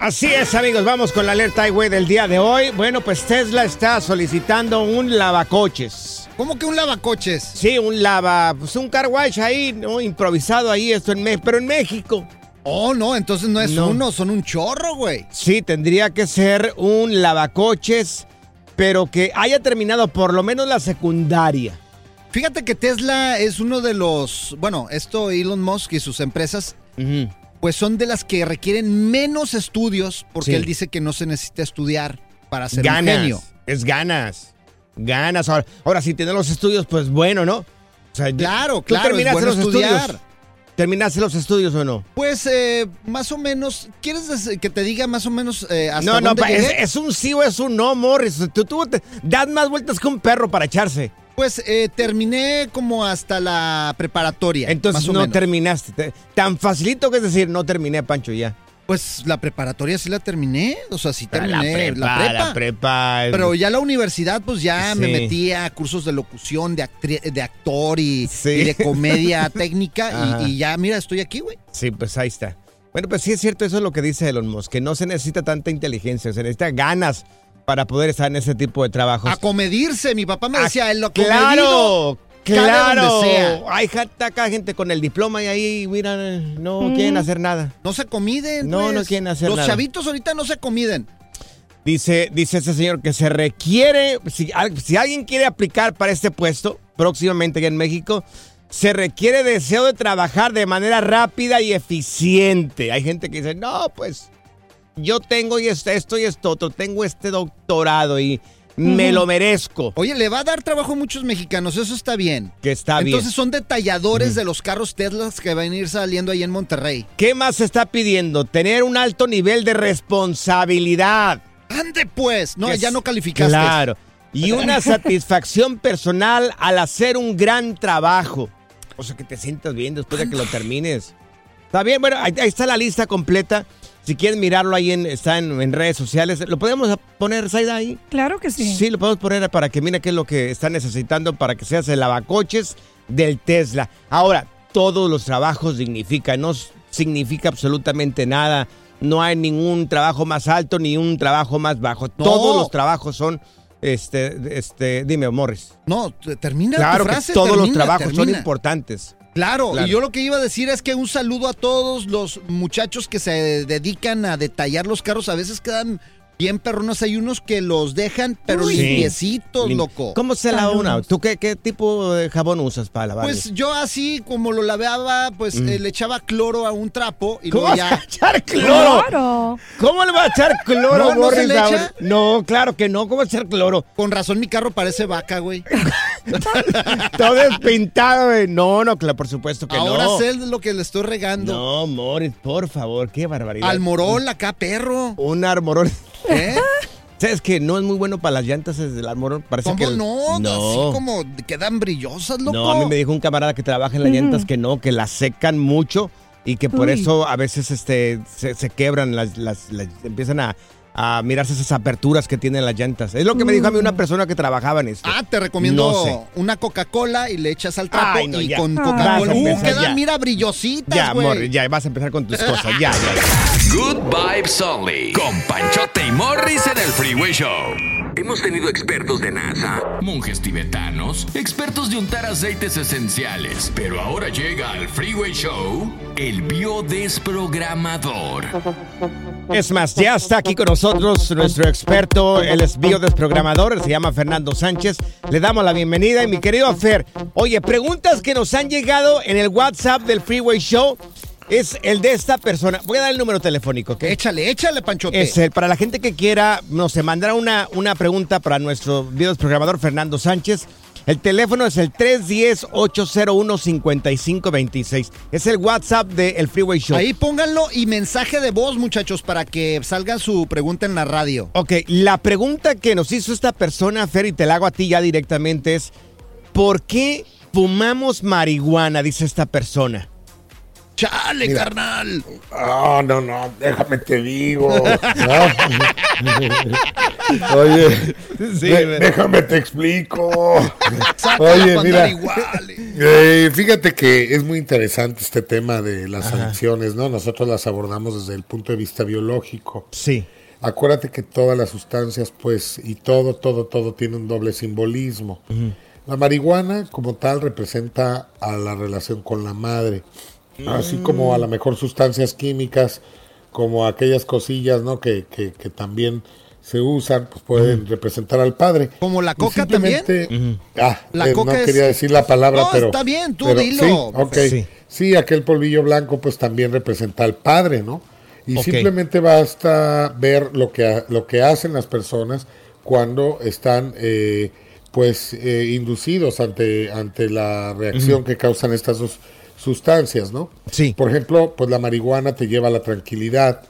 Así es, amigos, vamos con la alerta highway del día de hoy. Bueno, pues Tesla está solicitando un lavacoches. ¿Cómo que un lavacoches? Sí, un lava, pues un car wash ahí, ¿no? Improvisado ahí, esto en México, pero en México. Oh, no, entonces no es No. uno, son un chorro, güey. Sí, tendría que ser un lavacoches, pero que haya terminado por lo menos la secundaria. Fíjate que Tesla es uno de los, bueno, esto Elon Musk y sus empresas, Ujú. Pues son de las que requieren menos estudios, porque Sí. él dice que no se necesita estudiar para ser ganas. un genio. Es ganas. Ganas. Ahora, ahora si tienes los estudios, pues bueno, ¿no? O sea, Claro, ¿tú claro, bueno los estudiar. estudios? ¿Terminaste los estudios o no? Pues eh, más o menos, ¿quieres que te diga más o menos eh, hasta No, no, dónde pa- es, un sí o es un no, Morris. Tú, tú te- das más vueltas que un perro para echarse. Pues eh, terminé como hasta la preparatoria. Entonces no menos. terminaste. Te- Tan facilito que es decir, no terminé, Pancho, ya. Pues la preparatoria sí la terminé, o sea, sí terminé la prepa, la prepa. Pero ya la universidad, pues ya me metí a cursos de locución, de, actor y, Sí. y de comedia técnica. Y, y ya, mira, estoy aquí, güey. Sí, pues ahí está. Bueno, pues sí es cierto, eso es lo que dice Elon Musk, que no se necesita tanta inteligencia, se necesita ganas para poder estar en ese tipo de trabajos. A comedirse. Mi papá me Ah, decía, lo ¡Claro! ¡Claro! Hay gente acá, gente con el diploma y ahí, mira, no quieren hacer nada. No se comiden. No, pues. no quieren hacer Los nada. chavitos ahorita no se comiden. Dice, dice ese señor que se requiere, si, si alguien quiere aplicar para este puesto próximamente aquí en México, se requiere deseo de trabajar de manera rápida y eficiente. Hay gente que dice, no, pues yo tengo y esto, esto y esto otro, tengo este doctorado y me lo merezco. Oye, le va a dar trabajo a muchos mexicanos, eso está bien. Que está bien. Entonces son detalladores de los carros Tesla que van a ir saliendo ahí en Monterrey. ¿Qué más se está pidiendo? Tener un alto nivel de responsabilidad. ¡Ande pues! No, Que ya no calificaste. Claro. Y una satisfacción personal al hacer un gran trabajo. O sea, que te sientas bien después de que lo termines. Está bien, bueno, ahí, ahí está la lista completa. Si quieren mirarlo ahí, en, está en, en redes sociales. ¿Lo podemos poner, Saida, ahí? Claro que sí. Sí, lo podemos poner para que mire qué es lo que está necesitando para que seas el lavacoches del Tesla. Ahora, todos los trabajos dignifican, no significa absolutamente nada. No hay ningún trabajo más alto ni un trabajo más bajo. Todos los trabajos son, este, este, dime, Morris. No, termina Claro tu que todos los termina, trabajos son importantes. Claro, Claro. y yo lo que iba a decir es que un saludo a todos los muchachos que se dedican a detallar los carros. A veces quedan bien perronos. Hay unos que los dejan, pero Uy. limpiecitos, Lim- loco. ¿Cómo se lava una? ¿Tú qué, qué tipo de jabón usas para lavar? Pues yo así como lo lavaba, pues eh, le echaba cloro a un trapo y Mm. ¿Cómo luego vas a ya... echar cloro? ¿Cómo le va a echar cloro, No, ¿no se le echa? No, claro que no. ¿Cómo va a echar cloro? Con razón mi carro parece vaca, güey. Todo despintado, güey. No, no, claro, por supuesto que Ahora no. sé lo que le estoy regando. No, Morris, por favor, qué barbaridad. Al morol acá, perro. Un armorol. ¿Eh? ¿Sabes que no es muy bueno para las llantas desde el armor? Parece ¿Cómo que no? No. Así como quedan brillosas, loco. No, a mí me dijo un camarada que trabaja en las llantas que no, que las secan mucho y que por Uy. eso a veces este se, se quebran, las, las- las- empiezan a, a mirarse esas aperturas que tienen las llantas. Es lo que me dijo a mí una persona que trabajaba en esto. Ah, te recomiendo No sé. una Coca-Cola y le echas al trapo Ay, no, y ya. con. Coca-Cola. Uh, quedan, mira, brillositas, ya, amor, ya vas a empezar con tus cosas. Ya, ya, ya. Good Vibes Only. Con Panchote y Morris en el Freeway Show. Hemos tenido expertos de NASA, monjes tibetanos, expertos de untar aceites esenciales. Pero ahora llega al Freeway Show el biodesprogramador. Es más, ya está aquí con nosotros nuestro experto, él es biodesprogramador, se llama Fernando Sánchez. Le damos la bienvenida y mi querido Fer, oye, preguntas que nos han llegado en el WhatsApp del Freeway Show es el de esta persona. Voy a dar el número telefónico, ¿ok? Échale, échale, Panchote. Es el, para la gente que quiera, no sé, mandar una, una pregunta para nuestro biodesprogramador Fernando Sánchez. El teléfono es el 310-801-5526. Es el WhatsApp del Freeway Show. Ahí pónganlo y mensaje de voz, muchachos, para que salga su pregunta en la radio. Ok, la pregunta que nos hizo esta persona, Fer, y te la hago a ti ya directamente, es ¿por qué fumamos marihuana? Dice esta persona. Chale, carnal. Ah, no, no, déjame te digo. ¿no? Oye, de- déjame te explico. Oye, mira, igual. eh, fíjate que es muy interesante este tema de las adicciones, ¿no? Nosotros las abordamos desde el punto de vista biológico. Sí. Acuérdate que todas las sustancias, pues, y todo, todo, todo tiene un doble simbolismo. La marihuana, como tal, representa a la relación con la madre, así como a lo mejor sustancias químicas, como aquellas cosillas, ¿no? Que, que, que también se usan, pues pueden representar al padre. ¿Como la coca simplemente- Ah, La eh, coca no es- quería decir la palabra, No, pero... está bien, tú pero dilo. Sí, ok. Sí. Sí, aquel polvillo blanco pues también representa al padre, ¿no? Y Ok. simplemente basta ver lo que, lo que hacen las personas cuando están eh, pues eh, inducidos ante, ante la reacción que causan estas dos sustancias, ¿no? Sí. Por ejemplo, pues la marihuana te lleva a la tranquilidad,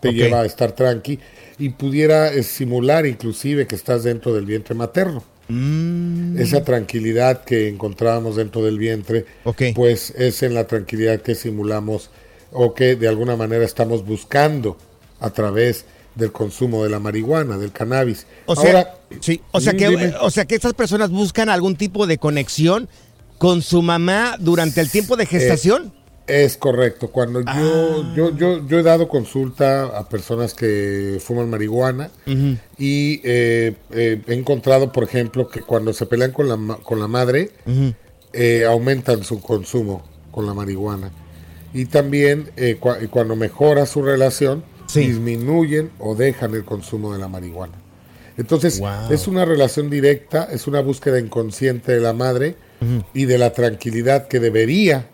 te lleva a estar tranqui y pudiera simular inclusive que estás dentro del vientre materno. Esa tranquilidad que encontrábamos dentro del vientre, pues es en la tranquilidad que simulamos o que de alguna manera estamos buscando a través del consumo de la marihuana, del cannabis. O sea, Ahora, sí, o sea mm, que dime. o sea que estas personas buscan algún tipo de conexión con su mamá durante el tiempo de gestación. Es correcto. Cuando Ah. yo, yo, yo, yo he dado consulta a personas que fuman marihuana y eh, eh, he encontrado, por ejemplo, que cuando se pelean con la, con la madre, eh, aumentan su consumo con la marihuana. Y también eh, cua- cuando mejora su relación, Sí. disminuyen o dejan el consumo de la marihuana. Entonces, Wow. es una relación directa, es una búsqueda inconsciente de la madre y de la tranquilidad que debería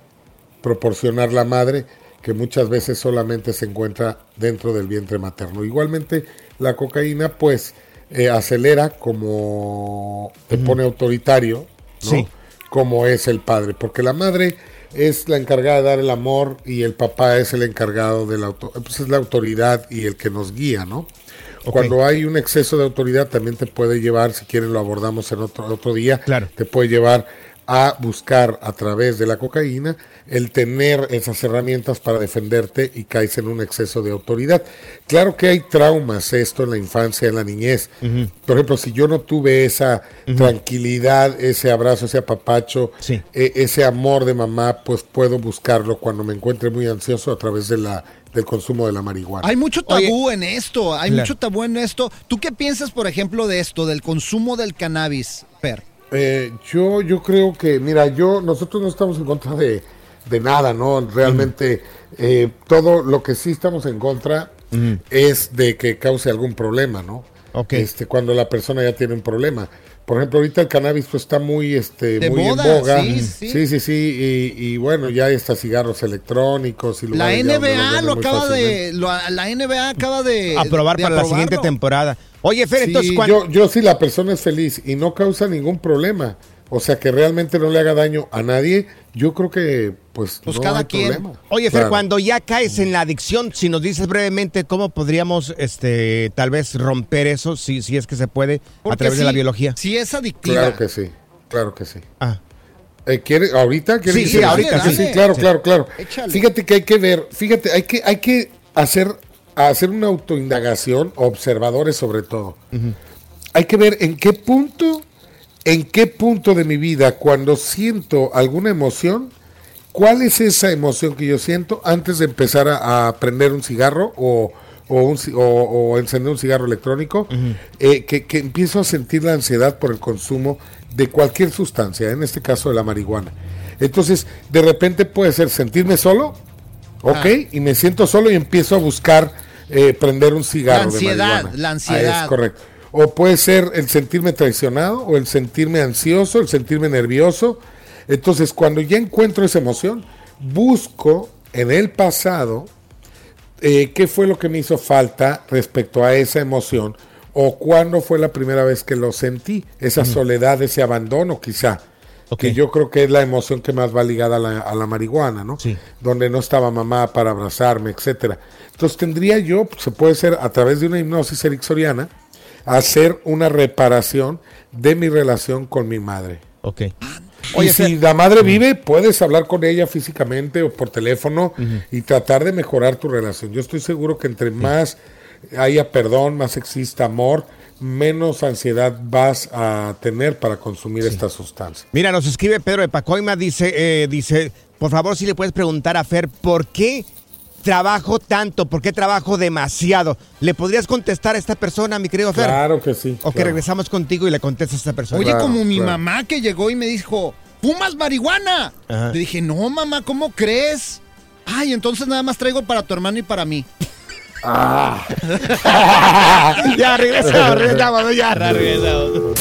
proporcionar la madre, que muchas veces solamente se encuentra dentro del vientre materno. Igualmente, la cocaína, pues, eh, acelera como te pone autoritario, ¿no? Sí. como es el padre, porque la madre es la encargada de dar el amor y el papá es el encargado de la auto- pues es la autoridad y el que nos guía, ¿no? Cuando hay un exceso de autoridad también te puede llevar, si quieren lo abordamos en otro, otro día, Claro. te puede llevar a buscar a través de la cocaína el tener esas herramientas para defenderte y caes en un exceso de autoridad. Claro que hay traumas esto en la infancia, en la niñez. Por ejemplo, si yo no tuve esa tranquilidad, ese abrazo, ese apapacho, Sí. e- ese amor de mamá, pues puedo buscarlo cuando me encuentre muy ansioso a través de la, del consumo de la marihuana. Hay mucho tabú en esto, hay Claro. mucho tabú en esto. ¿Tú qué piensas, por ejemplo, de esto, del consumo del cannabis, Per? Eh, yo, yo creo que, mira, yo, nosotros no estamos en contra de, de nada, ¿no? Realmente, eh, todo lo que sí estamos en contra es de que cause algún problema, ¿no? Ok. Este, cuando la persona ya tiene un problema. Por ejemplo, ahorita el cannabis pues, está muy, este, De muy moda, en boga. sí, sí. sí, sí, sí, Y, y bueno, ya hay hasta cigarros electrónicos. Y La NBA lo muy acaba de, lo- la NBA acaba de aprobar de para la siguiente temporada. Oye, Fer, Sí, entonces, ¿cuán- yo, yo si la persona es feliz y no causa ningún problema, o sea, que realmente no le haga daño a nadie, yo creo que pues, Pues no cada hay quien. problema. Oye, Fer, Claro. cuando ya caes en la adicción, si nos dices brevemente cómo podríamos, este, tal vez romper eso, si, si es que se puede, a través de la biología. Si es adictiva. Claro que sí, claro que sí. Ah, Eh, ¿quiere, ¿Ahorita? ¿Quiere Sí, que sí, ahorita, sí, sí. claro, Sí. claro, claro. Échale. Fíjate que hay que ver, fíjate, hay que, hay que hacer, hacer una autoindagación, observadores sobre todo. Hay que ver en qué punto, en qué punto de mi vida, cuando siento alguna emoción, cuál es esa emoción que yo siento antes de empezar a, a prender un cigarro o, o, un o- o encender un cigarro electrónico, eh, que, que empiezo a sentir la ansiedad por el consumo de cualquier sustancia, en este caso de la marihuana. Entonces, de repente puede ser sentirme solo, ¿ok? Y me siento solo y empiezo a buscar eh, prender un cigarro. La ansiedad, de marihuana. la Ah, ansiedad. es correcto. O puede ser el sentirme traicionado, o el sentirme ansioso, el sentirme nervioso. Entonces, cuando ya encuentro esa emoción, busco en el pasado eh, qué fue lo que me hizo falta respecto a esa emoción, o cuándo fue la primera vez que lo sentí, esa soledad, ese abandono quizá. Que yo creo que es la emoción que más va ligada a la, a la marihuana, ¿no? Sí. Donde no estaba mamá para abrazarme, etcétera. Entonces tendría yo, se puede ser a través de una hipnosis ericksoniana, hacer una reparación de mi relación con mi madre. ok. y si la madre vive, puedes hablar con ella físicamente o por teléfono y tratar de mejorar tu relación. Yo estoy seguro que entre más haya perdón, más exista amor, menos ansiedad vas a tener para consumir esta sustancia. Mira, nos escribe Pedro de Pacoima, dice, eh, dice, por favor, si le puedes preguntar a Fer, ¿por qué trabajo tanto? ¿Por qué trabajo demasiado? ¿Le podrías contestar a esta persona, mi querido Fer? Claro que sí. O que regresamos contigo y le contestas a esta persona. Oye, Claro, como mi claro. mamá que llegó y me dijo, ¿fumas marihuana? Ajá. Le dije, no, mamá, ¿cómo crees? Ay, entonces nada más traigo para tu hermano y para mí. ya, regresamos, regresamos, ya, regresamos.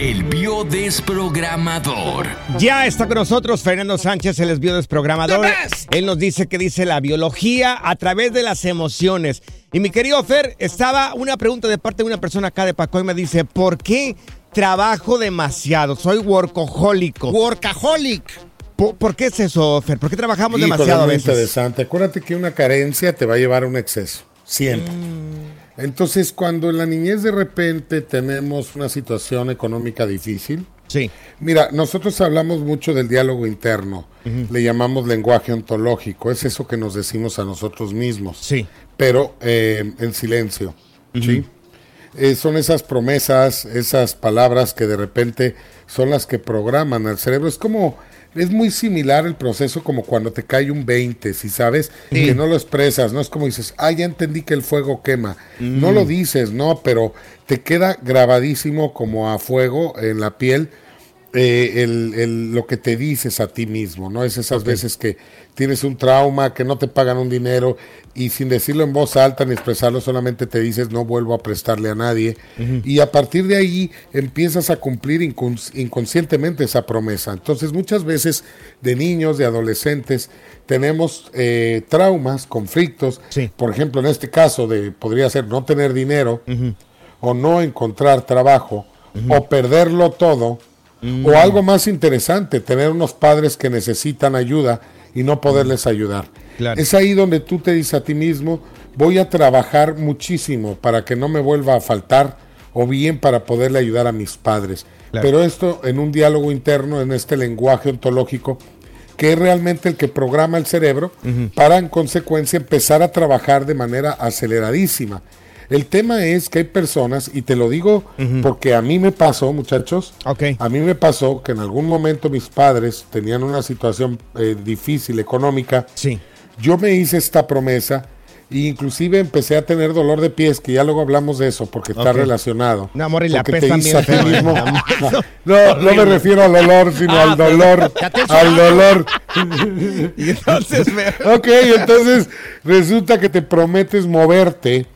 El biodesprogramador. Ya está con nosotros Fernando Sánchez, el es biodesprogramador. Él nos dice que dice la biología a través de las emociones. Y mi querido Fer, estaba una pregunta de parte de una persona acá de Paco y me dice, ¿por qué trabajo demasiado? Soy workahólico. Workaholic. ¿Por, por qué es eso, Fer? ¿Por qué trabajamos Híjole, demasiado a muy veces? interesante. Acuérdate que una carencia te va a llevar a un exceso. Siempre. Entonces, cuando en la niñez de repente tenemos una situación económica difícil, Sí. Mira, nosotros hablamos mucho del diálogo interno, le llamamos lenguaje ontológico, es eso que nos decimos a nosotros mismos, Sí. pero eh, en silencio, ¿sí? Eh, son esas promesas, esas palabras que de repente son las que programan al cerebro. Es como es muy similar el proceso como cuando te cae un 20, si sabes, que no lo expresas, no es como dices, ah, ya entendí que el fuego quema. No lo dices, no, pero te queda grabadísimo como a fuego en la piel eh, el, el- lo que te dices a ti mismo, ¿no? Es esas veces que tienes un trauma, que no te pagan un dinero y sin decirlo en voz alta ni expresarlo, solamente te dices no vuelvo a prestarle a nadie. Y a partir de ahí empiezas a cumplir incons- inconscientemente esa promesa. Entonces muchas veces de niños, de adolescentes, tenemos eh, traumas, conflictos. Por ejemplo, en este caso de podría ser no tener dinero o no encontrar trabajo o perderlo todo. O algo más interesante, tener unos padres que necesitan ayuda y no poderles ayudar. Claro. Es ahí donde tú te dices a ti mismo, voy a trabajar muchísimo para que no me vuelva a faltar o bien para poderle ayudar a mis padres. Claro. Pero esto en un diálogo interno, en este lenguaje ontológico, que es realmente el que programa el cerebro para en consecuencia empezar a trabajar de manera aceleradísima. El tema es que hay personas, y te lo digo porque a mí me pasó, muchachos, a mí me pasó que en algún momento mis padres tenían una situación eh, difícil económica. Yo me hice esta promesa e inclusive empecé a tener dolor de pies, que ya luego hablamos de eso porque está relacionado. No, amor, y la pez también. No, no me refiero al olor, sino Ah, al dolor. Al dolor. Y entonces, ok, entonces resulta que te prometes moverte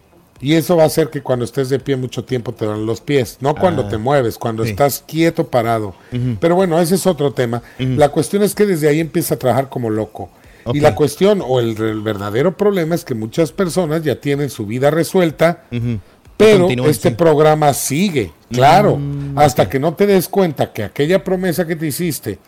y eso va a hacer que cuando estés de pie mucho tiempo te dan los pies, no cuando Ah, te mueves, cuando sí. estás quieto parado. Pero bueno, ese es otro tema. La cuestión es que desde ahí empieza a trabajar como loco. Y la cuestión o el, el verdadero problema es que muchas personas ya tienen su vida resuelta, pero este sí. programa sigue, claro, Mm, hasta que no te des cuenta que aquella promesa que te hiciste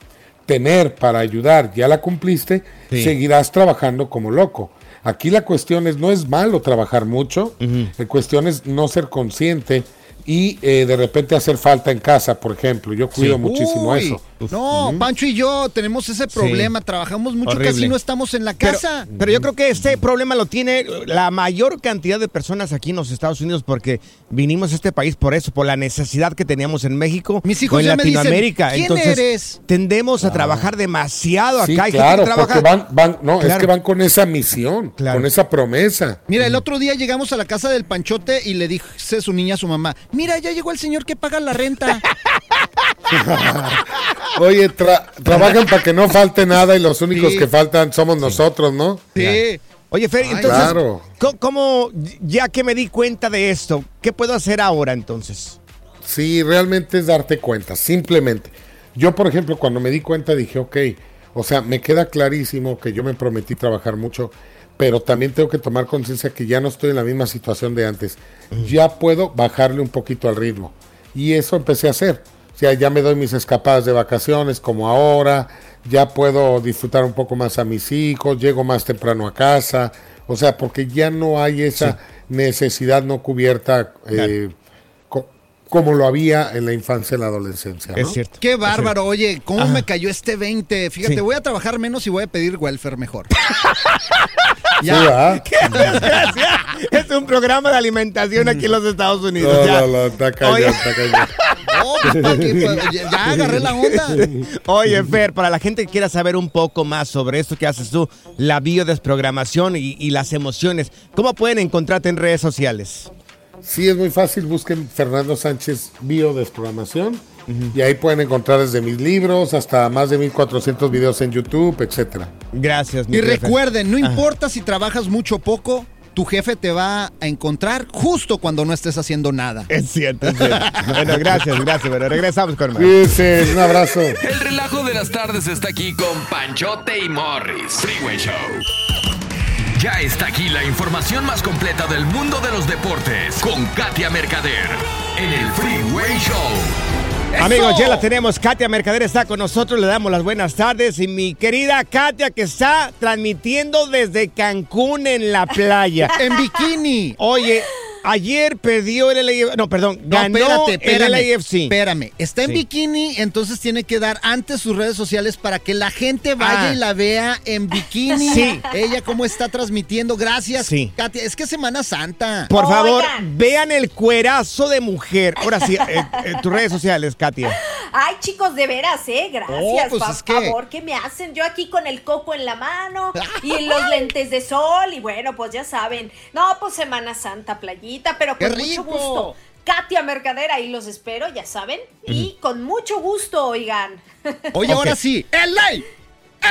tener para ayudar ya la cumpliste, Sí. seguirás trabajando como loco. Aquí la cuestión es, no es malo trabajar mucho, la cuestión es no ser consciente y eh, de repente hacer falta en casa, por ejemplo. Yo cuido muchísimo Uy, eso. No, Ujú. Pancho y yo tenemos ese problema, trabajamos mucho, Horrible. casi no estamos en la casa. Pero, yo creo que este problema lo tiene la mayor cantidad de personas aquí en los Estados Unidos porque vinimos a este país por eso, por la necesidad que teníamos en México Mis hijos o en ya me dicen, Latinoamérica. "¿Quién Entonces, eres?" tendemos a trabajar demasiado acá. Sí, Hay gente claro, que trabaja- porque van, van, no, es Claro. que van con esa misión, con esa promesa. Mira, el otro día llegamos a la casa del Panchote y le dice su niña a su mamá, mira, ya llegó el señor que paga la renta. Oye, tra- trabajan para que no falte nada y los únicos Sí. que faltan somos nosotros, ¿no? Sí. Oye, Fer, Ay, entonces, claro. ¿cómo, cómo- ya que me di cuenta de esto, qué puedo hacer ahora entonces? Sí, realmente es darte cuenta, simplemente. Yo, por ejemplo, cuando me di cuenta dije, ok, o sea, me queda clarísimo que yo me prometí trabajar mucho, pero también tengo que tomar conciencia que ya no estoy en la misma situación de antes. Ya puedo bajarle un poquito al ritmo. Y eso empecé a hacer. O sea, ya me doy mis escapadas de vacaciones como ahora, ya puedo disfrutar un poco más a mis hijos, llego más temprano a casa, o sea, porque ya no hay esa necesidad no cubierta eh, como lo había en la infancia y la adolescencia. ¿no? Qué bárbaro, oye, ¿cómo Ajá. me cayó este 20? Fíjate, Sí. voy a trabajar menos y voy a pedir welfare mejor. Sí, ¿verdad? ¡Qué desgracia! Es un programa de alimentación aquí en los Estados Unidos. No, ya. no, no, está Oye. está cañón. No, pues. Pues, ya, ya agarré la onda. Oye, Fer, para la gente que quiera saber un poco más sobre esto que haces tú, la biodesprogramación y, y las emociones, ¿cómo pueden encontrarte en redes sociales? Sí, es muy fácil. Busquen Fernando Sánchez Biodesprogramación y ahí pueden encontrar desde mis libros hasta más de 1400 videos en YouTube, etcétera. Gracias, Y recuerden, no importa si trabajas mucho o poco, tu jefe te va a encontrar justo cuando no estés haciendo nada. Es cierto, es cierto. Bueno, gracias, gracias. Bueno, regresamos con más. Cuídense, un abrazo. El relajo de las tardes está aquí con Panchote y Morris. Freeway Show. Ya está aquí la información más completa del mundo de los deportes con Katia Mercader en el Freeway Show. ¡Eso! Amigos, ya la tenemos. Katia Mercader está con nosotros. Le damos las buenas tardes. Y mi querida Katia, que está transmitiendo desde Cancún en la playa. en bikini. Oye, ayer perdió el LAFC. No, perdón, No, ganó espérate, espérame, el LAFC. Espérame, está en Sí. bikini, entonces tiene que dar antes sus redes sociales para que la gente vaya Ah. y la vea en bikini. Sí. Ella cómo está transmitiendo. Gracias, Sí. Katia. Es que es Semana Santa. Por favor, vean el cuerazo de mujer. Ahora sí, eh, eh, tus redes sociales, Katia. Ay, chicos, de veras, ¿eh? Gracias, Oh, pues por es que- favor, ¿qué me hacen? Yo aquí con el coco en la mano y los lentes de sol y bueno, pues ya saben. No, pues Semana Santa, playita, pero ¡Qué con mucho gusto. Katia Mercader, ahí los espero, ya saben. Y con mucho gusto, oigan. Oye, ahora sí, LA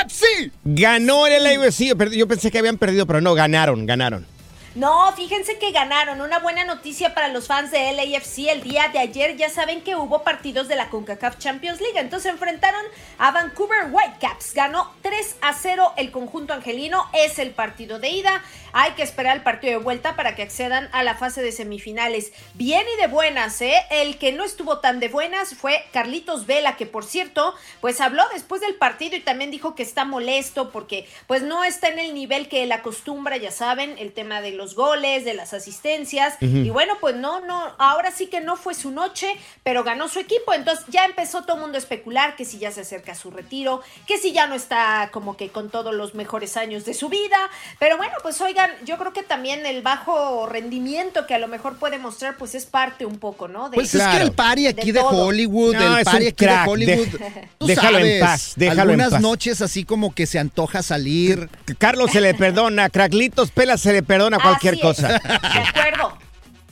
FC. Ganó el LAFC. Yo pensé que habían perdido, pero no, ganaron, ganaron. No, fíjense que ganaron. Una buena noticia para los fans de LAFC el día de ayer. Ya saben que hubo partidos de la CONCACAF Champions League. Entonces enfrentaron a Vancouver Whitecaps. Ganó 3 a 0 el conjunto angelino. Es el partido de ida. Hay que esperar el partido de vuelta para que accedan a la fase de semifinales. Bien y de buenas, ¿eh? El que no estuvo tan de buenas fue Carlitos Vela, que por cierto, pues habló después del partido y también dijo que está molesto porque pues no está en el nivel que él acostumbra, ya saben, el tema de los goles, de las asistencias. Y bueno, pues no, no, ahora sí que no fue su noche, pero ganó su equipo. Entonces ya empezó todo el mundo a especular que si ya se acerca su retiro, que si ya no está como que con todos los mejores años de su vida. Pero bueno, pues oigan, yo creo que también el bajo rendimiento que a lo mejor puede mostrar, pues es parte un poco, ¿no? De, Pues es que Claro. el party aquí De. Hollywood, No, el party aquí crack, de Hollywood. de- tú déjalo en sabes, paz, déjalo en algunas paz. noches así como que se antoja salir. Carlos se le perdona, Craclitos Pela se le perdona cualquier Así cosa. es. De acuerdo.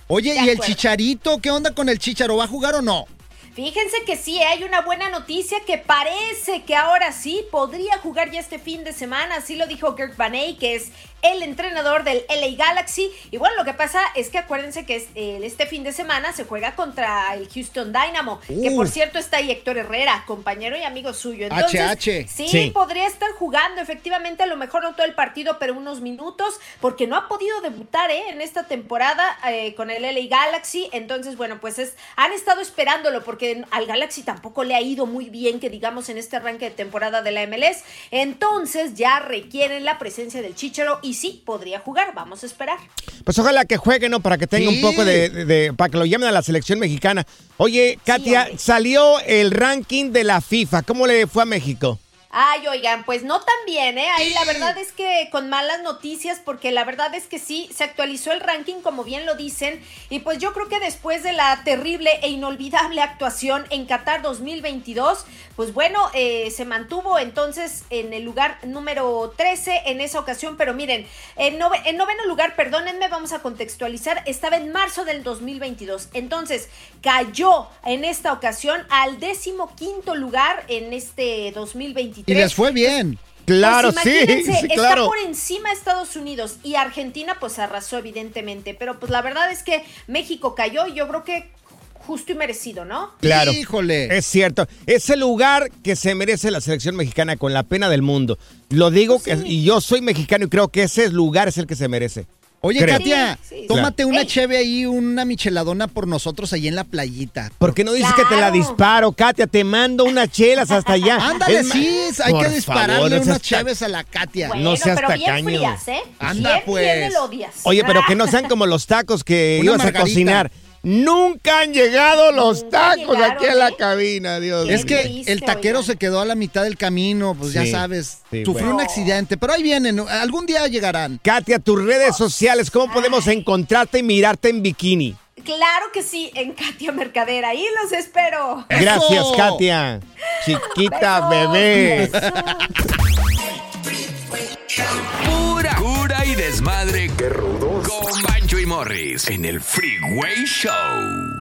Oye, De ¿y el chicharito? ¿Qué onda con el chicharo? ¿Va a jugar o no? Fíjense que sí, hay una buena noticia que parece que ahora sí podría jugar ya este fin de semana. Así lo dijo Van Eyck, que es el entrenador del LA Galaxy. Y bueno, lo que pasa es que acuérdense que es- este fin de semana se juega contra el Houston Dynamo, que Uh. por cierto está ahí Héctor Herrera, compañero y amigo suyo. Entonces, HH. Sí, Sí. podría estar jugando efectivamente, a lo mejor no todo el partido, pero unos minutos, porque no ha podido debutar ¿eh? en esta temporada eh, con el LA Galaxy. Entonces, bueno, pues es, han estado esperándolo, porque al Galaxy tampoco le ha ido muy bien, que digamos, en este arranque de temporada de la MLS. Entonces ya requieren la presencia del Chicharo y sí, podría jugar. Vamos a esperar. Pues ojalá que juegue, ¿no? Para que tenga Sí. un poco de, de- de- para que lo llamen a la selección mexicana. Oye, Katia, salió el ranking de la FIFA. ¿Cómo le fue a México? Ay, oigan, pues no tan bien, ¿eh? Ahí la verdad es que con malas noticias, porque la verdad es que sí, se actualizó el ranking, como bien lo dicen, y pues yo creo que después de la terrible e inolvidable actuación en Qatar 2022, pues bueno, eh, se mantuvo entonces en el lugar número 13 en esa ocasión, pero miren, en, nove- en noveno lugar, perdónenme, vamos a contextualizar, estaba en marzo del 2022, entonces cayó en esta ocasión al décimo quinto lugar en este 2023. Y les fue bien. Claro, Pues sí, está por encima de Estados Unidos y Argentina pues arrasó evidentemente, pero pues la verdad es que México cayó y yo creo que justo y merecido, ¿no? Claro. Híjole. Es cierto. Es el lugar que se merece la selección mexicana con la pena del mundo. Lo digo que, y yo soy mexicano y creo que ese lugar es el que se merece. Oye, Creo. Katia, Sí, sí, tómate una Ey. cheve ahí, una micheladona por nosotros ahí en la playita. ¿Por qué no dices que te la disparo, Katia? Te mando unas chelas hasta allá. Ándale, Es sí, hay que dispararle favor, unas ta- cheves a la Katia. Bueno, No seas pero bien tacaño. frías, ¿eh? Anda, bien, pues. bien. Oye, pero que no sean como los tacos que Una ibas a cocinar. Nunca han llegado los Nunca tacos llegaron, aquí a la ¿eh? cabina, Dios Qué Es que triste, el taquero se quedó a la mitad del camino, pues ya Sí, sabes. sí, Sufrió bueno. un accidente, pero ahí vienen, algún día llegarán. Katia, tus redes sociales, ¿cómo podemos encontrarte y mirarte en bikini? Claro que sí, en Katia Mercader, ahí los espero. Gracias, Katia. Chiquita Besos. bebé. Pura cura y desmadre. Qué rudos. Con Morris en el Freeway Show.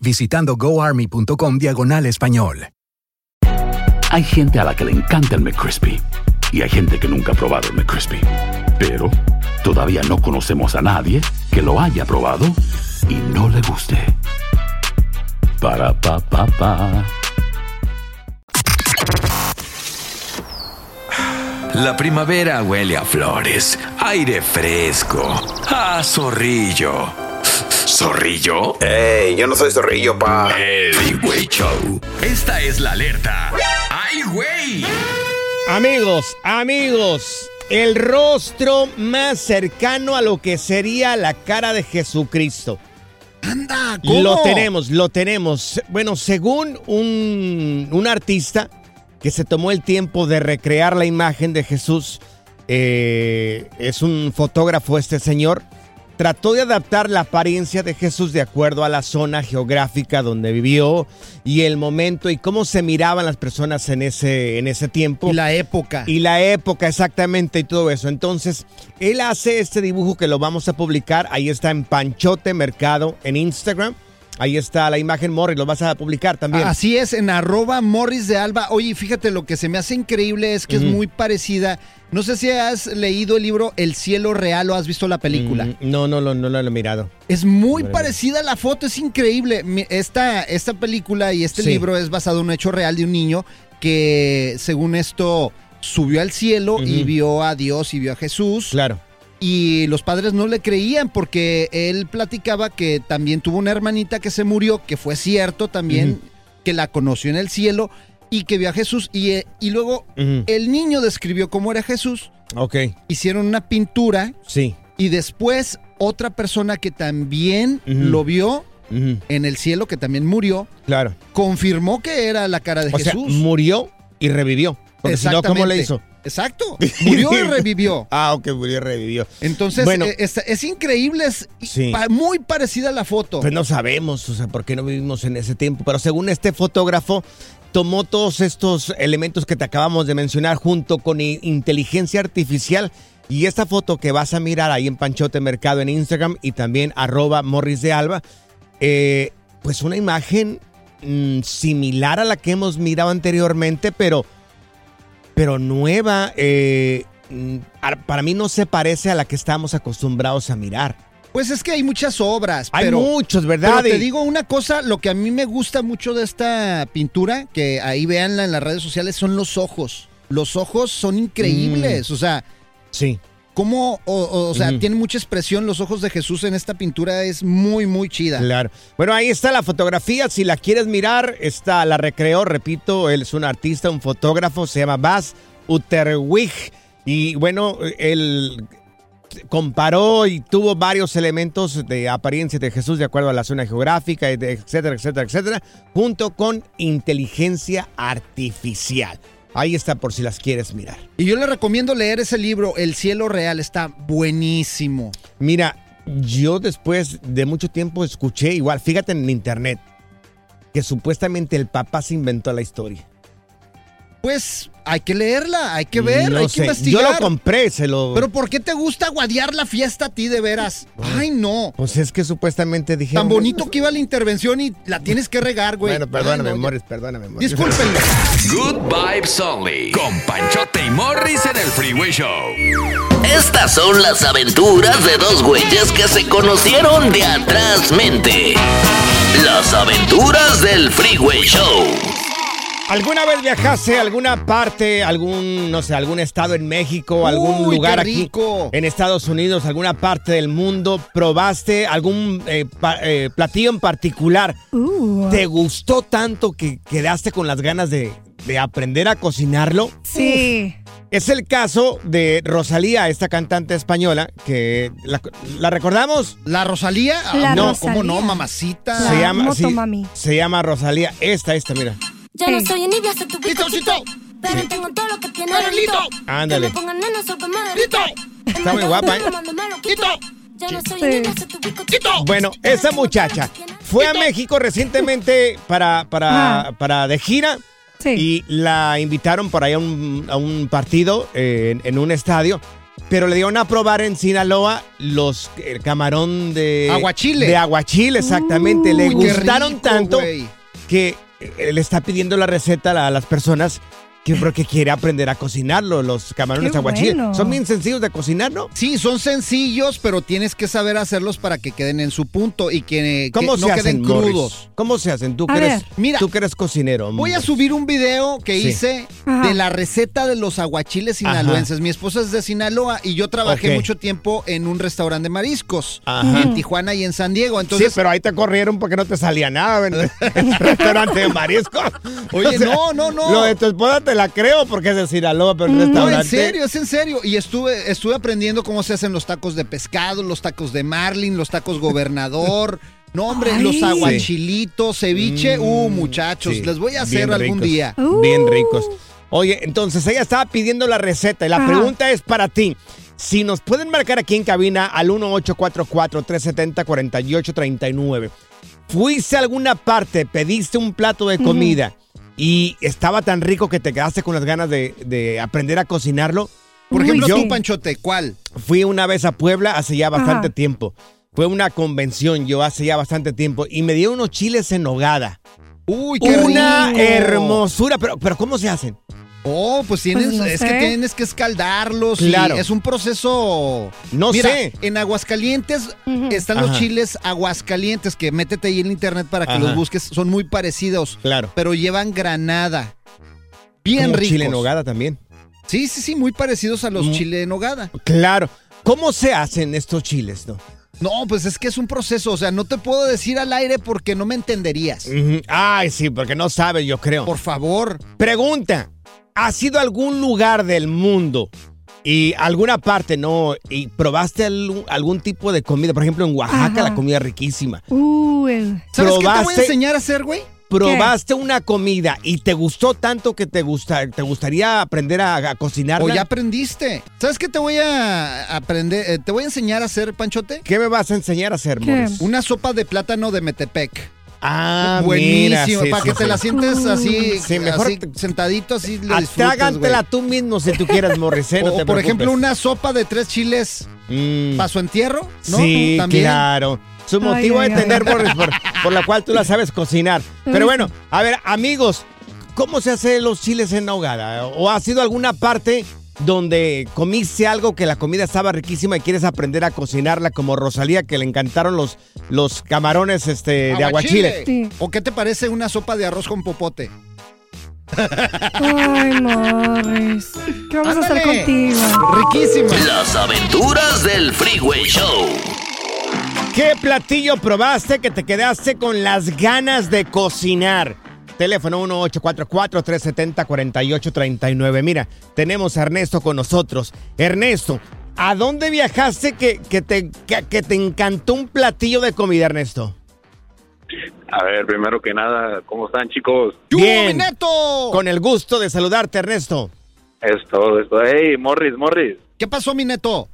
visitando goarmy.com diagonal español. Hay gente a la que le encanta el McCrispy y hay gente que nunca ha probado el McCrispy. Pero todavía no conocemos a nadie que lo haya probado y no le guste. Para pa pa pa. La primavera huele a flores, aire fresco, a zorrillo. ¿Zorrillo? ¡Ey! Yo no soy zorrillo, pa. El Freeway Show. Esta es la alerta. ¡Ay, güey! Amigos, amigos, el rostro más cercano a lo que sería la cara de Jesucristo. Anda, ¿cómo? Lo tenemos, lo tenemos. Bueno, según un, un artista que se tomó el tiempo de recrear la imagen de Jesús, eh, es un fotógrafo este señor, trató de adaptar la apariencia de Jesús de acuerdo a la zona geográfica donde vivió y el momento y cómo se miraban las personas en ese, en ese tiempo. Y la época. Y la época, exactamente, y todo eso. Entonces, él hace este dibujo que lo vamos a publicar. Ahí está en Panchote Mercado en Instagram. Ahí está la imagen, Morris, lo vas a publicar también. Así es, en arroba Morris de Alba. Oye, fíjate, lo que se me hace increíble es que es muy parecida. No sé si has leído el libro El cielo real o has visto la película. Mm, no, no, no, no lo he mirado. Es muy parecida a la foto, es increíble. Esta, esta película y este Sí. libro es basado en un hecho real de un niño que, según esto, subió al cielo y vio a Dios y vio a Jesús. Claro. Y los padres no le creían porque él platicaba que también tuvo una hermanita que se murió, que fue cierto también, que la conoció en el cielo y que vio a Jesús. Y, eh, y luego el niño describió cómo era Jesús. Ok, Hicieron una pintura sí. y después otra persona que también lo vio en el cielo, que también murió, Claro. confirmó que era la cara de O sea, Jesús. murió y revivió. Porque si no, ¿cómo le hizo? Exacto. Murió y revivió. Ah, ok, murió y revivió. Entonces, Bueno. eh, es, es increíble, es Sí. pa- muy parecida a la foto. Pues no sabemos, o sea, por qué no vivimos en ese tiempo. Pero según este fotógrafo, tomó todos estos elementos que te acabamos de mencionar junto con inteligencia artificial. Y esta foto que vas a mirar ahí en Panchote Mercado en Instagram y también arroba Morris de Alba, eh, pues una imagen mm, similar a la que hemos mirado anteriormente, pero, pero nueva. eh, mm, para mí no se parece a la que estamos acostumbrados a mirar. Pues es que hay muchas obras. Hay pero, muchos, ¿verdad? Pero te digo una cosa, lo que a mí me gusta mucho de esta pintura, que ahí véanla en las redes sociales, son los ojos. Los ojos son increíbles. O sea, Sí. Cómo, o, o- o sea, Ujú. tienen mucha expresión los ojos de Jesús en esta pintura, es muy, muy chida. Claro. Bueno, ahí está la fotografía. Si la quieres mirar, está, la recreó, repito, él es un artista, un fotógrafo, se llama Bas Uterwig. Y bueno, él comparó y tuvo varios elementos de apariencia de Jesús de acuerdo a la zona geográfica, etcétera, etcétera, etcétera, junto con inteligencia artificial. Ahí está por si las quieres mirar. Y yo le recomiendo leer ese libro, El cielo real, está buenísimo. Mira, yo después de mucho tiempo escuché igual, fíjate en internet, que supuestamente el papá se inventó la historia. Pues hay que leerla, hay que ver, No hay sé, que investigar. Yo lo compré, se lo... Pero ¿por qué te gusta guadear la fiesta a ti de veras? Ay, no. Pues es que supuestamente dije... Tan bonito que iba la intervención y la tienes que regar, güey. Bueno, perdóname, Ay, no, Morris, perdóname, Morris. Discúlpenme. Good Vibes Only. Con Panchote y Morris en el Freeway Show. Estas son las aventuras de dos güeyes que se conocieron de atrás mente. Las aventuras del Freeway Show. ¿Alguna vez viajaste a alguna parte, algún, no sé, algún estado en México, algún Uy, lugar qué aquí en Estados Unidos, alguna parte del mundo? ¿Probaste algún eh, pa- eh, platillo en particular? ¿Te gustó tanto que quedaste con las ganas de, de aprender a cocinarlo? Sí. Es el caso de Rosalía, esta cantante española, que la, ¿la recordamos? ¿La Rosalía? La no, Rosalía. ¿Cómo no, mamacita? La se llama, sí, se llama Rosalía. Esta, esta, mira. Yo no soy envidia, soy tu Lito, Pero tengo todo lo que tiene. Lito. Ándale. Que me pongan nena, soy como Lito. Está muy guapa, ¿eh? Yo no soy tu bizcochito. Bueno, esa muchacha fue a México recientemente para, para, para de gira Sí. y la invitaron por ahí a un, a un partido eh, en, en un estadio. Pero le dieron a probar en Sinaloa los el camarón de Aguachile. De aguachile, exactamente. le gustaron rico, tanto güey. que le está pidiendo la receta a las personas Que porque quiere aprender a cocinarlo, los camarones Qué aguachiles. bueno. Son bien sencillos de cocinar, ¿no? Sí, son sencillos, pero tienes que saber hacerlos para que queden en su punto y que, que ¿Cómo no se queden Morris? crudos. ¿Cómo se hacen? Tú A que eres, ver, mira. tú que eres cocinero. Voy a Morris. subir un video que Sí. hice Ajá. de la receta de los aguachiles sinaloenses. Mi esposa es de Sinaloa y yo trabajé Ok. mucho tiempo en un restaurante de mariscos Ajá. en Tijuana y en San Diego. Entonces, sí, pero ahí te corrieron porque no te salía nada en el restaurante de mariscos. Oye, no, no, no. Lo de tu esposa te la creo porque es de Sinaloa, pero el No, restaurante... en serio, es en serio. Y estuve, estuve aprendiendo cómo se hacen los tacos de pescado, los tacos de marlin, los tacos gobernador. No, hombre, Ay. los aguachilitos, ceviche. Uh, muchachos, Mm, Sí, les voy a hacer bien algún ricos, día. Bien ricos. Oye, entonces ella estaba pidiendo la receta y la Ajá. pregunta es para ti. Si nos pueden marcar aquí en cabina al 1844-370-4839. ¿Fuiste a alguna parte, pediste un plato de comida y estaba tan rico que te quedaste con las ganas de, de aprender a cocinarlo? Por ejemplo, Yo tú, Panchote, ¿cuál? Fui una vez a Puebla hace ya bastante Ajá. tiempo. Fue una convención yo hace ya bastante tiempo y me dieron unos chiles en nogada. Uy, qué Una rico. hermosura, pero, pero ¿cómo se hacen? Oh, pues tienes, Pues no es sé. que tienes que escaldarlos. y Claro. es un proceso. No Mira, sé. En Aguascalientes están los chiles Aguascalientes, que métete ahí en internet para que Ajá. los busques. Son muy parecidos. Claro. Pero llevan granada. Bien Como ricos. chile en nogada también. Sí, sí, sí, muy parecidos a los Mm. chile en nogada. Claro. ¿Cómo se hacen estos chiles, no? No, pues es que es un proceso. O sea, no te puedo decir al aire porque no me entenderías. Ay, sí, porque no sabes, yo creo. Por favor. Pregunta. ¿Has ido a algún lugar del mundo y alguna parte, no? Y probaste algún, algún tipo de comida? Por ejemplo, en Oaxaca Ajá. la comida es riquísima. Uy. ¿Sabes qué te voy a Probaste- enseñar a hacer, güey? Probaste una comida y te gustó tanto que te, gusta, te gustaría aprender a, a cocinarla. O ya aprendiste. ¿Sabes qué te voy a aprender? eh, te voy a enseñar a hacer, Panchote. ¿Qué me vas a enseñar a hacer, Morris? Una sopa de plátano de Metepec. Ah, Buenísimo, mira, sí, para sí, que te la sientes así, Sí, mejor así, sentadito, así lo disfrutes, Atrágantela güey. tú mismo si tú quieres, Morris. no O, por ejemplo, una sopa de tres chiles Mm. para su entierro, ¿no? Sí, También. claro. Su motivo ay, de ay. tener, Morris, por, por la cual tú la sabes cocinar. Pero bueno, a ver, amigos, ¿cómo se hace los chiles en ahogada? ¿O ha sido alguna parte donde comiste algo que la comida estaba riquísima y quieres aprender a cocinarla como Rosalía, que le encantaron los, los camarones este, de aguachile? ¿O qué te parece una sopa de arroz con popote? Ay, Morris. ¿Qué vamos a hacer contigo? Riquísima. Las aventuras del Freeway Show. ¿Qué platillo probaste que te quedaste con las ganas de cocinar? Teléfono 1844-370-4839. Mira, tenemos a Ernesto con nosotros. Ernesto, ¿a dónde viajaste que, que te, que, que te encantó un platillo de comida, Ernesto? A ver, primero que nada, ¿cómo están chicos? Bien. Con el gusto de saludarte, Ernesto. Es todo esto. Hey, Morris, Morris. ¿Qué pasó, mi neto?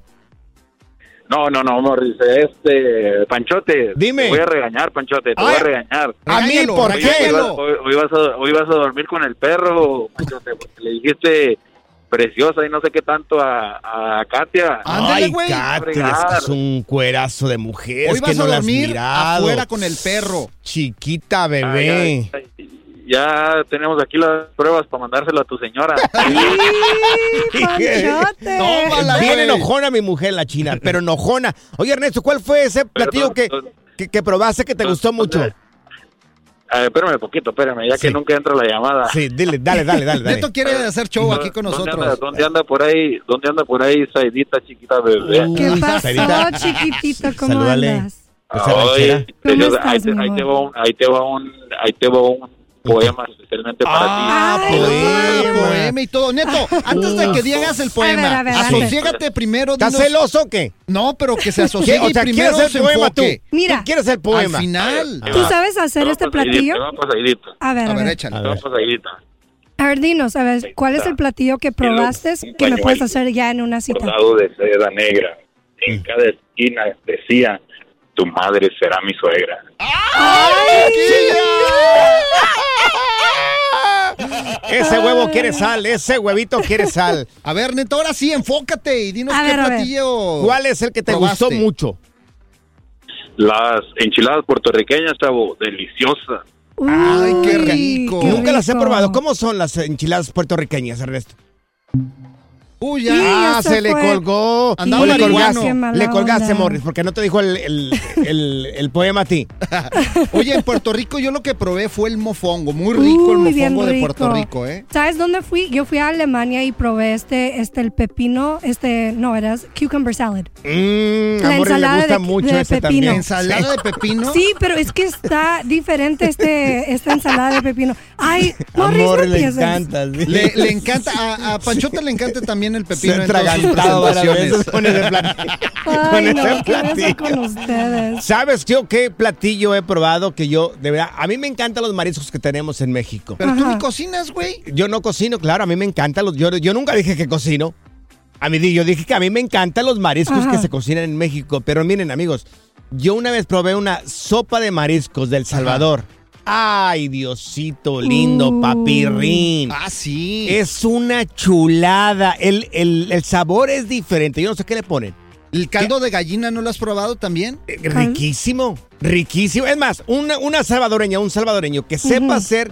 No, no, no, Morris, este, Panchote. Dime. Te voy a regañar, Panchote, te voy a regañar. ¿A mí por Hoy, qué? vas, hoy- hoy vas a, hoy vas a dormir con el perro, Panchote, porque le dijiste preciosa y no sé qué tanto a, a Katia. Ay, Katy, es que es un cuerazo de mujer. Hoy que vas no a dormir afuera con el perro. Chiquita bebé. Ay, ay, Ya tenemos aquí las pruebas para mandárselo a tu señora. Tómala, Bien enojona mi mujer, la china, pero enojona. Oye, Ernesto, ¿cuál fue ese platillo que, que, que probaste que te gustó mucho? A ver, espérame poquito, espérame, ya que nunca entra la llamada. Sí, dile, dale, dale, dale. dale. Neto quiere hacer show aquí con ¿Dónde nosotros. anda, dónde anda por ahí? ¿Dónde anda por ahí Saidita, chiquita bebé? ¿Qué pasó, Sarita. chiquitito? ¿Cómo Salúdale. andas? Ay, preciosa, estás, ahí, te, ahí te va un, ahí te va un, poema especialmente para Ah, ti. Poema. poema y todo. Neto, antes de que digas el poema, asociégate primero. ¿Estás celoso o qué? No, pero que se asocie O sea, primero ¿quieres el poema tú? Mira. ¿Tú quieres el poema? Al final. ¿Tú sabes hacer este platillo? A ver, a ver. Pasadita. A ver, dinos, a ver, ¿cuál es el platillo que probaste que me puedes hacer ya en una cita? Bordado de seda negra. En cada esquina decía, tu madre será mi suegra. Ese huevo quiere sal, ese huevito quiere sal. A ver, Neto, ahora sí, enfócate y dinos A qué ver, a ver. platillo. ¿Cuál es el que te probaste? gustó mucho? Las enchiladas puertorriqueñas, chavo, deliciosas. Ay, qué rico. Nunca las he probado. ¿Cómo son las enchiladas puertorriqueñas, Ernesto? Uy, ya. Ah, se, se le colgó. Andaba le colgaste, le colgaste. Morris, porque no te dijo el, el- el- el poema a ti. Oye, en Puerto Rico yo lo que probé fue el mofongo. Muy rico el Uy, bien mofongo de rico. Puerto Rico, ¿eh? ¿Sabes dónde fui? Yo fui a Alemania y probé este, este, el pepino, este, no, era cucumber salad. Mm, La a Morris le gusta de- mucho de ese pepino. también. ¿Ensalada de pepino? Sí, pero es que está diferente este, esta ensalada de pepino. Ay, Morris, Morris no le pienses. encanta. sí. Le, le encanta, a, a le encanta también el Se pepino varias veces presentaciones. con ese platillo. Ay, Con no, ese ¿qué voy a hacer platillo. con ustedes? ¿Sabes yo qué platillo he probado que yo, de verdad, a mí me encantan los mariscos que tenemos en México. Pero tú ni cocinas, güey. Yo no cocino, claro, a mí me encantan los, yo, yo nunca dije que cocino. A mí di- yo dije que a mí me encantan los mariscos Ajá. que se cocinan en México, pero miren amigos, yo una vez probé una sopa de mariscos del Salvador. Ay, Diosito lindo, Uh. papirrín. Ah, sí. Es una chulada. El, el- el sabor es diferente. Yo no sé qué le ponen. ¿El caldo de gallina no lo has probado también? Eh, Riquísimo, riquísimo. Es más, una, una salvadoreña, un salvadoreño que sepa hacer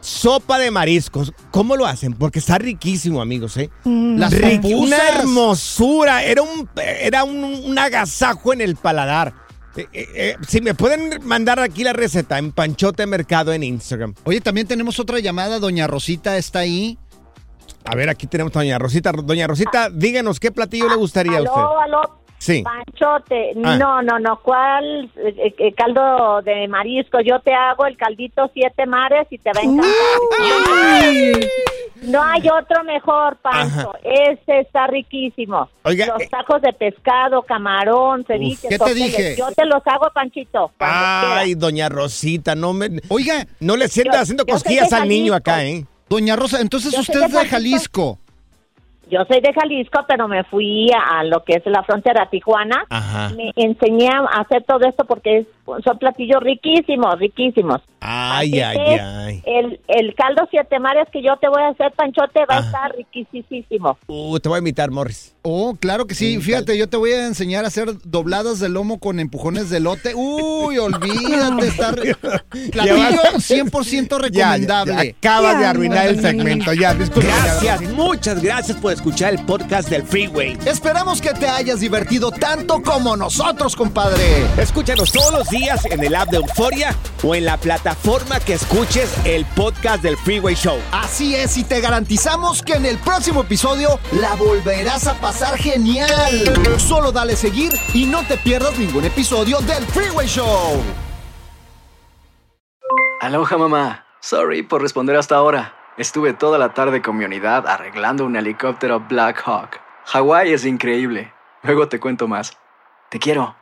sopa de mariscos. ¿Cómo lo hacen? Porque está riquísimo, amigos, ¿eh? Mm, Las una hermosura. Era un, era un, un agasajo en el paladar. Eh, eh, eh, si me pueden mandar aquí la receta en Panchote Mercado en Instagram. Oye, también tenemos otra llamada. Doña Rosita está ahí. A ver, aquí tenemos a Doña Rosita. Doña Rosita, díganos qué platillo le gustaría a usted. Aló, aló, Sí. Panchote. Ah. No, no, no. ¿Cuál eh, eh, caldo de marisco? Yo te hago el caldito siete mares y te va a encantar. No hay otro mejor, Pancho. Ese está riquísimo. Oiga, los eh, tacos de pescado, camarón, ceviche, ¿qué te dije? Yo te los hago, Panchito. Ay, Doña Rosita, no me. Oiga, No le sienta haciendo cosquillas al niño acá, ¿eh? Doña Rosa, entonces Yo usted es de Jalisco. Yo soy de Jalisco, pero me fui a, a lo que es la frontera Tijuana. Ajá. Me enseñé a hacer todo esto porque es- son platillos riquísimos, riquísimos. Ay, ay, ay. El, el caldo siete mares que yo te voy a hacer, Panchote, va a estar riquísimo. Uh, te voy a invitar, Morris. Oh, claro que sí. Fíjate, yo te voy a enseñar a hacer dobladas de lomo con empujones de lote. Uy, olvídate estar. Platillo 100% recomendable. Ya, ya, acabas de arruinar el segmento. Ya, disculpa. Gracias, muchas gracias por escuchar el podcast del Freeway. Esperamos que te hayas divertido tanto como nosotros, compadre. Escúchanos todos los días en el app de Euforia o en la plataforma que escuches el podcast del Freeway Show. Así es, y te garantizamos que en el próximo episodio la volverás a pasar genial. Solo dale seguir y no te pierdas ningún episodio del Freeway Show. Aloha mamá. Sorry por responder hasta ahora. Estuve toda la tarde con mi unidad arreglando un helicóptero Black Hawk. Hawái es increíble. Luego te cuento más. Te quiero.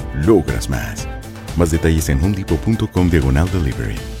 logras más. Más detalles en homedepot.com diagonal delivery.